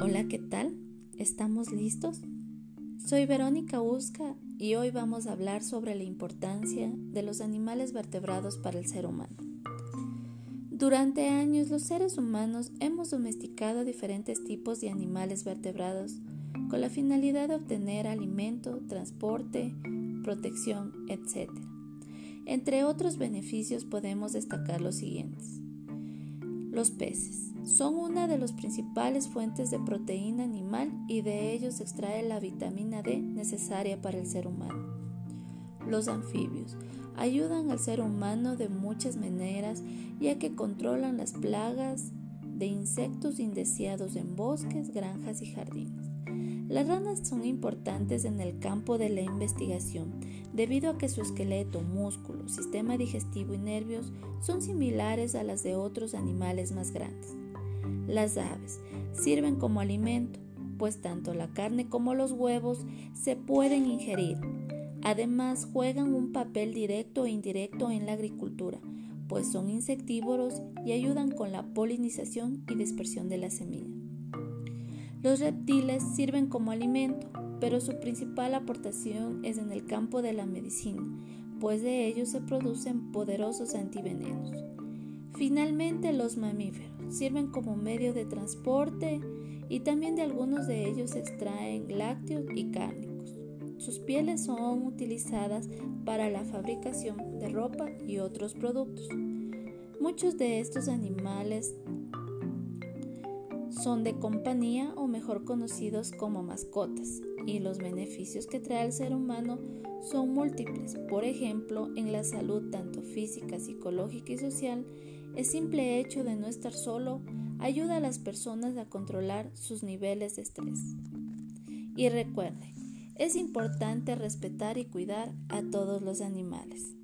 Hola, ¿qué tal? ¿Estamos listos? Soy Verónica Usca y hoy vamos a hablar sobre la importancia de los animales vertebrados para el ser humano. Durante años los seres humanos hemos domesticado diferentes tipos de animales vertebrados con la finalidad de obtener alimento, transporte, protección, etc. Entre otros beneficios podemos destacar los siguientes. Los peces son una de las principales fuentes de proteína animal y de ellos se extrae la vitamina D necesaria para el ser humano. Los anfibios ayudan al ser humano de muchas maneras ya que controlan las plagas de insectos indeseados en bosques, granjas y jardines. Las ranas son importantes en el campo de la investigación debido a que su esqueleto, músculo, sistema digestivo y nervios son similares a las de otros animales más grandes. Las aves sirven como alimento, pues tanto la carne como los huevos se pueden ingerir. Además, juegan un papel directo e indirecto en la agricultura, pues son insectívoros y ayudan con la polinización y dispersión de la semilla. Los reptiles sirven como alimento, pero su principal aportación es en el campo de la medicina, pues de ellos se producen poderosos antivenenos. Finalmente, los mamíferos sirven como medio de transporte y también de algunos de ellos se extraen lácteos y cárnicos. Sus pieles son utilizadas para la fabricación de ropa y otros productos. Muchos de estos animales son de compañía o mejor conocidos como mascotas y los beneficios que trae al ser humano son múltiples. Por ejemplo, en la salud tanto física, psicológica y social, el simple hecho de no estar solo ayuda a las personas a controlar sus niveles de estrés. Y recuerden, es importante respetar y cuidar a todos los animales.